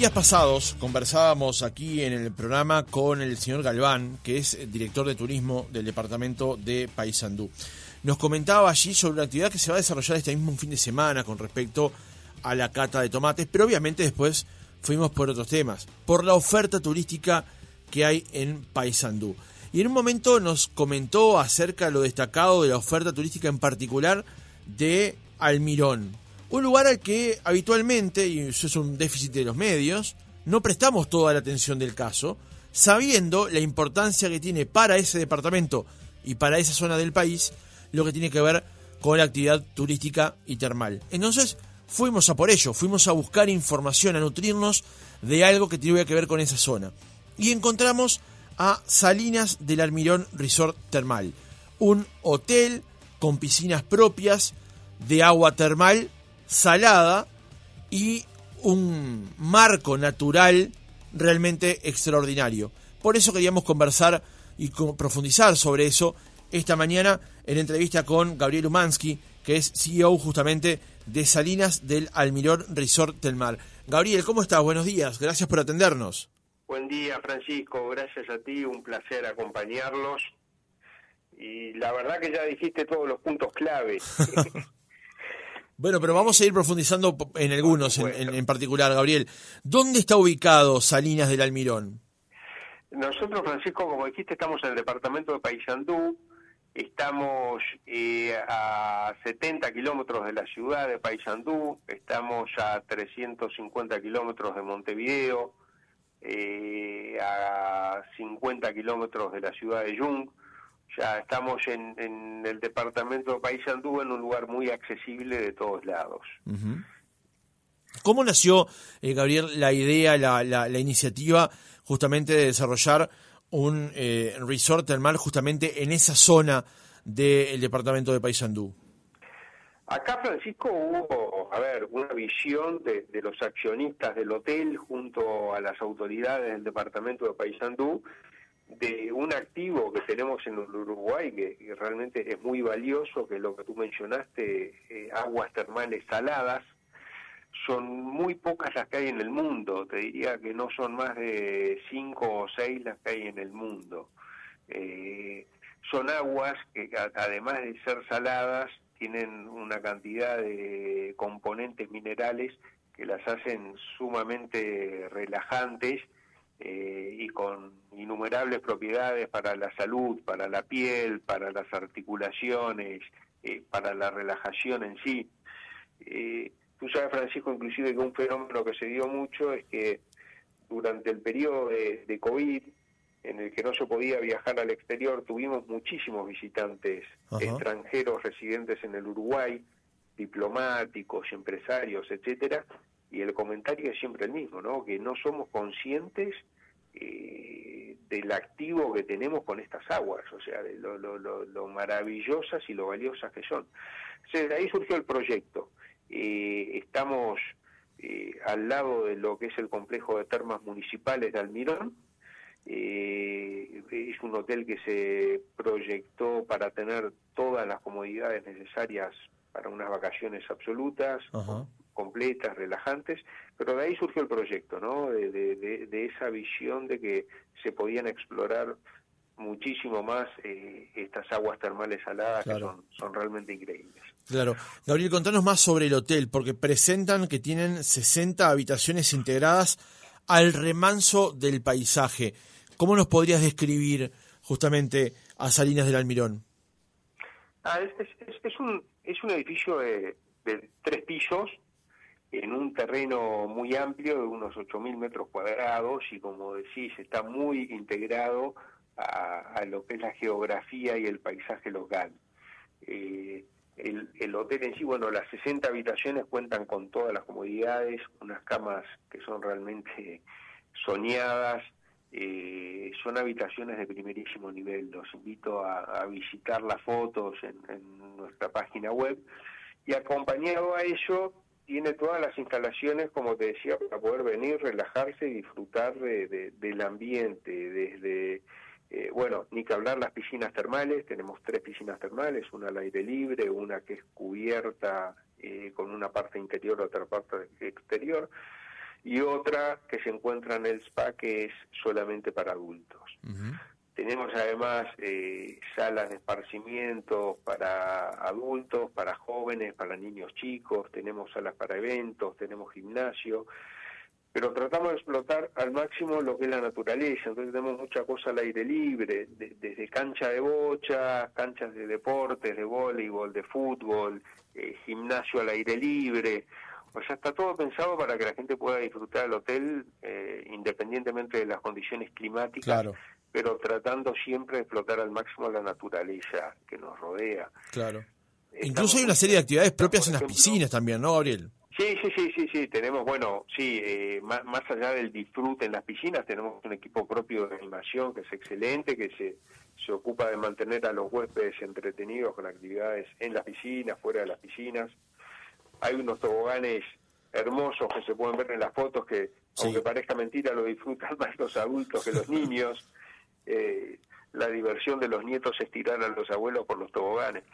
días pasados conversábamos aquí en el programa con el señor Galván, que es director de turismo del departamento de Paysandú. Nos comentaba allí sobre una actividad que se va a desarrollar este mismo fin de semana con respecto a la cata de tomates, pero obviamente después fuimos por otros temas, por la oferta turística que hay en Paysandú. Y en un momento nos comentó acerca de lo destacado de la oferta turística en particular de Almirón, un lugar al que habitualmente, y eso es un déficit de los medios, no prestamos toda la atención del caso, sabiendo la importancia que tiene para ese departamento y para esa zona del país lo que tiene que ver con la actividad turística y termal. Entonces fuimos a por ello, fuimos a buscar información, a nutrirnos de algo que tiene que ver con esa zona. Y encontramos a Salinas del Almirón Resort Termal, un hotel con piscinas propias de agua termal salada y un marco natural realmente extraordinario. Por eso queríamos conversar y profundizar sobre eso esta mañana en entrevista con Gabriel Umansky, que es CEO justamente de Salinas del Almirón Resort del Mar. Gabriel, ¿cómo estás? Buenos días, gracias por atendernos. Buen día, Francisco, gracias a ti, un placer acompañarlos. Y la verdad que ya dijiste todos los puntos clave. Bueno, pero vamos a ir profundizando en algunos en, particular, Gabriel. ¿Dónde está ubicado Salinas del Almirón? Nosotros, Francisco, como dijiste, estamos en el departamento de Paysandú, estamos eh, a 70 kilómetros de la ciudad de Paysandú, estamos a 350 kilómetros de Montevideo, eh, a 50 kilómetros de la ciudad de Yung, ya estamos en, el departamento de Paysandú en un lugar muy accesible de todos lados. ¿Cómo nació, eh, Gabriel, la idea, la, la, iniciativa justamente de desarrollar un eh, resort termal justamente en esa zona del departamento de Paysandú? Acá, Francisco, hubo, a ver, una visión de, de, los accionistas del hotel junto a las autoridades del departamento de Paysandú de un activo que tenemos en Uruguay que, realmente es muy valioso, que es lo que tú mencionaste, eh, aguas termales saladas, son muy pocas las que hay en el mundo, te diría que no son más de cinco o seis las que hay en el mundo. Eh, son aguas que además de ser saladas, tienen una cantidad de componentes minerales que las hacen sumamente relajantes eh, y con innumerables propiedades para la salud, para la piel, para las articulaciones, eh, para la relajación en sí. Eh, tú sabes, Francisco, inclusive que un fenómeno que se dio mucho es que durante el periodo de, COVID, en el que no se podía viajar al exterior, tuvimos muchísimos visitantes extranjeros residentes en el Uruguay, diplomáticos, empresarios, etcétera, y el comentario es siempre el mismo, ¿no? Que no somos conscientes eh, del activo que tenemos con estas aguas, o sea, de lo, maravillosas y lo valiosas que son. de ahí surgió el proyecto. Eh, estamos eh, al lado de lo que es el complejo de termas municipales de Almirón. es un hotel que se proyectó para tener todas las comodidades necesarias para unas vacaciones absolutas, completas, relajantes, pero de ahí surgió el proyecto, ¿no? De, esa visión de que se podían explorar muchísimo más eh, estas aguas termales saladas que son, son realmente increíbles. Claro. Gabriel, contanos más sobre el hotel, porque presentan que tienen 60 habitaciones integradas al remanso del paisaje. ¿Cómo nos podrías describir justamente a Salinas del Almirón? Ah, es, es, un, es un edificio de, de tres pisos, en un terreno muy amplio de unos 8.000 metros cuadrados y como decís, está muy integrado a, lo que es la geografía y el paisaje local. Eh, el, hotel en sí, bueno, las 60 habitaciones cuentan con todas las comodidades, unas camas que son realmente soñadas, eh, son habitaciones de primerísimo nivel. Los invito a, visitar las fotos en, en nuestra página web y acompañado a ello tiene todas las instalaciones, como te decía, para poder venir, relajarse y disfrutar de, del ambiente, desde, eh, bueno, ni que hablar las piscinas termales, tenemos tres piscinas termales, una al aire libre, una que es cubierta eh, con una parte interior, otra parte exterior, y otra que se encuentra en el spa que es solamente para adultos. Tenemos además eh, salas de esparcimiento para adultos, para jóvenes, para niños chicos, tenemos salas para eventos, tenemos gimnasio, pero tratamos de explotar al máximo lo que es la naturaleza, entonces tenemos mucha cosa al aire libre, desde cancha de bocha, canchas de deportes, de voleibol, de fútbol, eh, gimnasio al aire libre, o sea, está todo pensado para que la gente pueda disfrutar del hotel eh, independientemente de las condiciones climáticas. Claro pero tratando siempre de explotar al máximo la naturaleza que nos rodea. Claro. Incluso hay una serie de actividades propias en las piscinas también, ¿no, Gabriel? Sí, sí, sí, sí, sí, tenemos, bueno, sí, eh, más, más, allá del disfrute en las piscinas, tenemos un equipo propio de animación que es excelente, que se, se ocupa de mantener a los huéspedes entretenidos con actividades en las piscinas, fuera de las piscinas. Hay unos toboganes hermosos que se pueden ver en las fotos que, aunque parezca mentira, lo disfrutan más los adultos que los niños eh, la diversión de los nietos es tirar a los abuelos por los toboganes.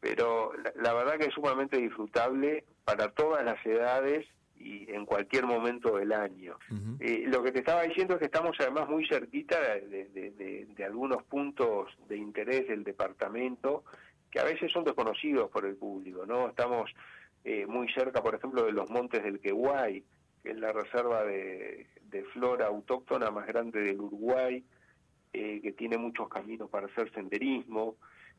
Pero la, verdad que es sumamente disfrutable para todas las edades y en cualquier momento del año. Eh, lo que te estaba diciendo es que estamos además muy cerquita de, de, algunos puntos de interés del departamento que a veces son desconocidos por el público, ¿no? Estamos eh, muy cerca, por ejemplo, de los montes del Quehuay, que es la reserva de, de flora autóctona más grande del Uruguay, eh, que tiene muchos caminos para hacer senderismo.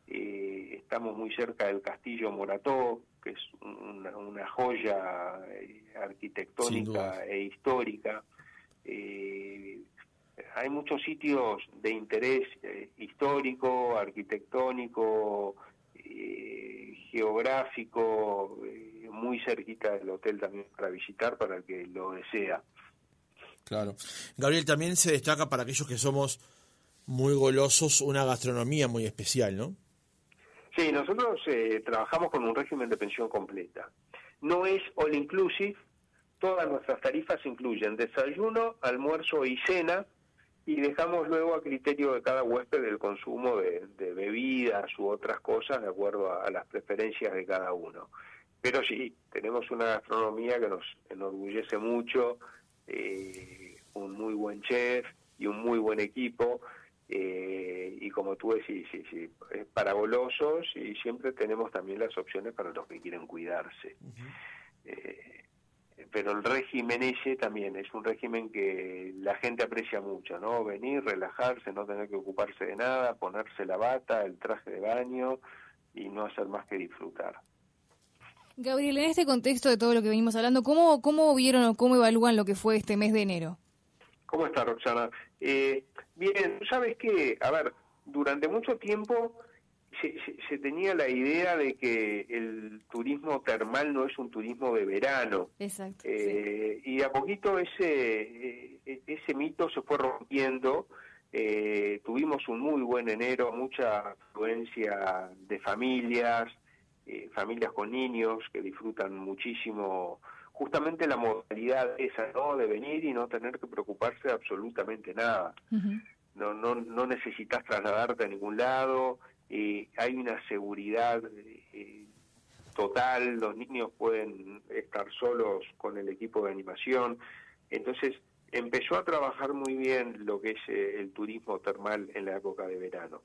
Eh, estamos muy cerca del Castillo Morató, que es una, joya eh, arquitectónica e histórica. hay muchos sitios de interés histórico, arquitectónico, geográfico, muy cerquita del hotel también para visitar para el que lo desea. Claro. Gabriel, también se destaca para aquellos que somos muy golosos, una gastronomía muy especial, ¿no? Sí, nosotros eh, trabajamos con un régimen de pensión completa. No es all inclusive, todas nuestras tarifas incluyen desayuno, almuerzo y cena, y dejamos luego a criterio de cada huésped el consumo de, bebidas u otras cosas de acuerdo a, las preferencias de cada uno. Pero sí, tenemos una gastronomía que nos enorgullece mucho, eh, un muy buen chef y un muy buen equipo eh, y como tú decís, sí, sí, es para golosos y siempre tenemos también las opciones para los que quieren cuidarse. Eh, pero el régimen ese también es un régimen que la gente aprecia mucho, ¿no? Venir, relajarse, no tener que ocuparse de nada, ponerse la bata, el traje de baño y no hacer más que disfrutar. Gabriel, en este contexto de todo lo que venimos hablando, ¿cómo, cómo vieron o cómo evalúan lo que fue este mes de enero? ¿Cómo está, Roxana? Eh, bien, sabes que, a ver, durante mucho tiempo se, tenía la idea de que el turismo termal no es un turismo de verano. Exacto. Eh, y a poquito ese, eh, ese mito se fue rompiendo. tuvimos un muy buen enero, mucha afluencia de familias, familias con niños que disfrutan muchísimo justamente la modalidad esa, ¿no? De venir y no tener que preocuparse de absolutamente nada. No, no, no necesitas trasladarte a ningún lado, eh, hay una seguridad eh, total, los niños pueden estar solos con el equipo de animación. Entonces, empezó a trabajar muy bien lo que es eh, el turismo termal en la época de verano.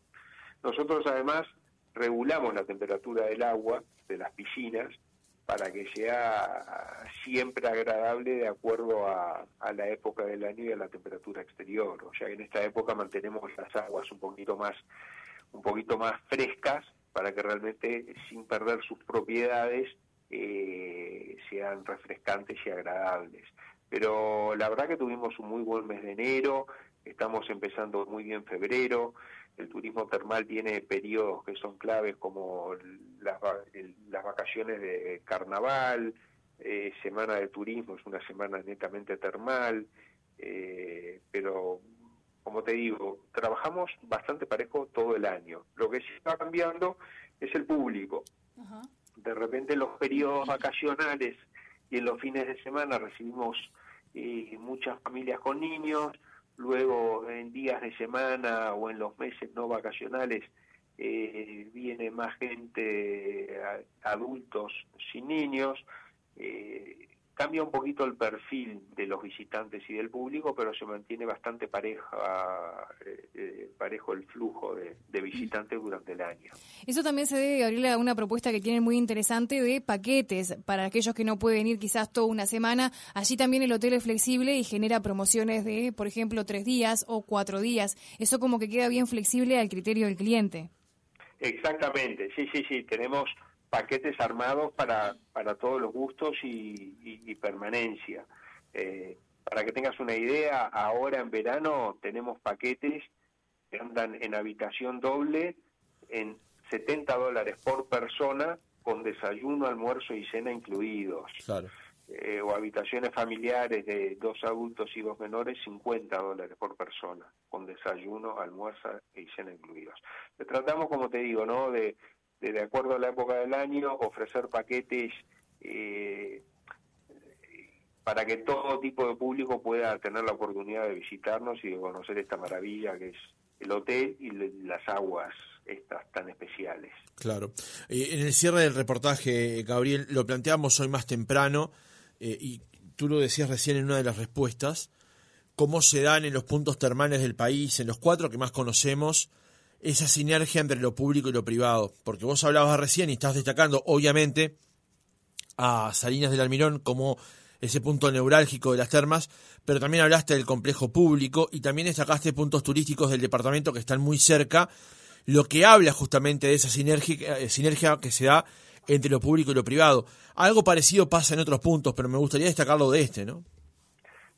Nosotros además regulamos la temperatura del agua de las piscinas para que sea siempre agradable de acuerdo a, la época del año y a la temperatura exterior. O sea, en esta época mantenemos las aguas un poquito más, un poquito más frescas para que realmente sin perder sus propiedades eh, sean refrescantes y agradables. Pero la verdad que tuvimos un muy buen mes de enero, estamos empezando muy bien febrero, el turismo termal tiene periodos que son claves como las, vacaciones de carnaval, eh, semana de turismo, es una semana netamente termal, eh, pero como te digo, trabajamos bastante parejo todo el año. Lo que sí está cambiando es el público. De repente los periodos vacacionales y en los fines de semana recibimos eh, muchas familias con niños, luego en días de semana o en los meses no vacacionales eh, viene más gente, adultos sin niños, eh, cambia un poquito el perfil de los visitantes y del público, pero se mantiene bastante pareja, eh, eh, parejo el flujo de, visitantes durante el año. Eso también se debe, Gabriela, a una propuesta que tienen muy interesante de paquetes para aquellos que no pueden ir quizás toda una semana. Allí también el hotel es flexible y genera promociones de, por ejemplo, tres días o cuatro días. Eso como que queda bien flexible al criterio del cliente. Exactamente, sí, sí, sí, tenemos paquetes armados para, para todos los gustos y, permanencia. Eh, para que tengas una idea, ahora en verano tenemos paquetes que andan en habitación doble en 70 dólares por persona con desayuno, almuerzo y cena incluidos. Claro. Eh, o habitaciones familiares de dos adultos y dos menores, 50 dólares por persona, con desayuno, almuerzo y cena incluidos. Le tratamos, como te digo, ¿no? de de, acuerdo a la época del año, ofrecer paquetes eh, para que todo tipo de público pueda tener la oportunidad de visitarnos y de conocer esta maravilla que es el hotel y las aguas estas tan especiales. Claro. Eh, en el cierre del reportaje, Gabriel, lo planteamos hoy más temprano eh, y tú lo decías recién en una de las respuestas, cómo se dan en los puntos termales del país, en los cuatro que más conocemos, esa sinergia entre lo público y lo privado. Porque vos hablabas recién y estás destacando, obviamente, a Salinas del Almirón como ese punto neurálgico de las termas, pero también hablaste del complejo público y también destacaste puntos turísticos del departamento que están muy cerca, lo que habla justamente de esa sinergia, eh, sinergia que se da entre lo público y lo privado. Algo parecido pasa en otros puntos, pero me gustaría destacarlo de este, ¿no?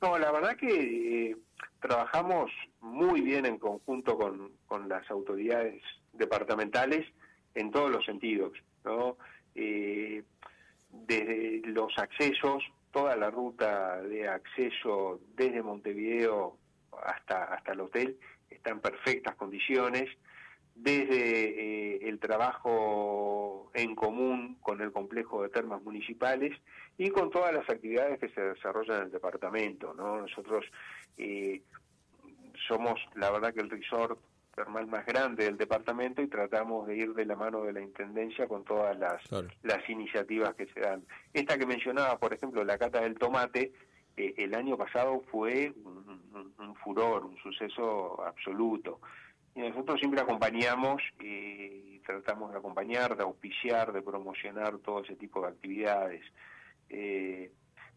No, la verdad que eh, trabajamos muy bien en conjunto con, las autoridades departamentales en todos los sentidos, ¿no? Eh, desde los accesos, toda la ruta de acceso desde Montevideo hasta, hasta el hotel está en perfectas condiciones, desde eh, el trabajo en común con el complejo de termas municipales y con todas las actividades que se desarrollan en el departamento. ¿no? Nosotros eh, somos, la verdad, que el resort termal más grande del departamento y tratamos de ir de la mano de la Intendencia con todas las, las iniciativas que se dan. Esta que mencionaba, por ejemplo, la cata del tomate, eh, el año pasado fue un, furor, un suceso absoluto. Y nosotros siempre acompañamos y tratamos de acompañar, de auspiciar, de promocionar todo ese tipo de actividades. Eh,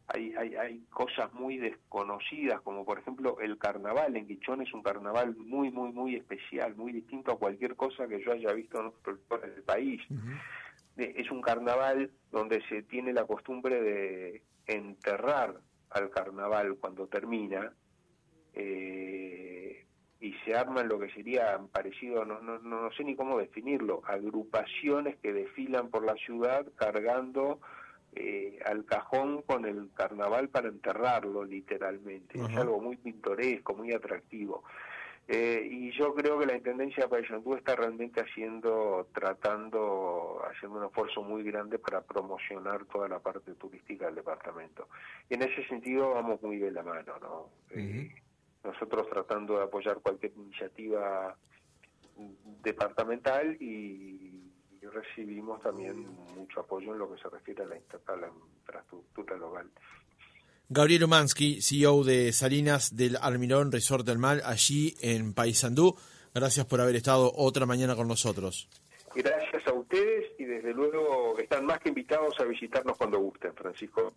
hay, hay, hay cosas muy desconocidas, como por ejemplo el carnaval en Quichón es un carnaval muy, muy, muy especial, muy distinto a cualquier cosa que yo haya visto en otros lugares del país. Es un carnaval donde se tiene la costumbre de enterrar al carnaval cuando termina eh, y se arman lo que sería parecido, no, no, no sé ni cómo definirlo, agrupaciones que desfilan por la ciudad cargando eh, al cajón con el carnaval para enterrarlo literalmente. Es algo muy pintoresco, muy atractivo. Eh, y yo creo que la Intendencia de Paysandú está realmente haciendo, tratando, haciendo un esfuerzo muy grande para promocionar toda la parte turística del departamento. Y en ese sentido vamos muy de la mano, ¿no? Eh, nosotros tratando de apoyar cualquier iniciativa departamental y recibimos también mucho apoyo en lo que se refiere a la, infraestructura local. Gabriel Umansky, CEO de Salinas del Almirón Resort del Mal, allí en Paysandú. Gracias por haber estado otra mañana con nosotros. Gracias a ustedes y desde luego están más que invitados a visitarnos cuando gusten, Francisco.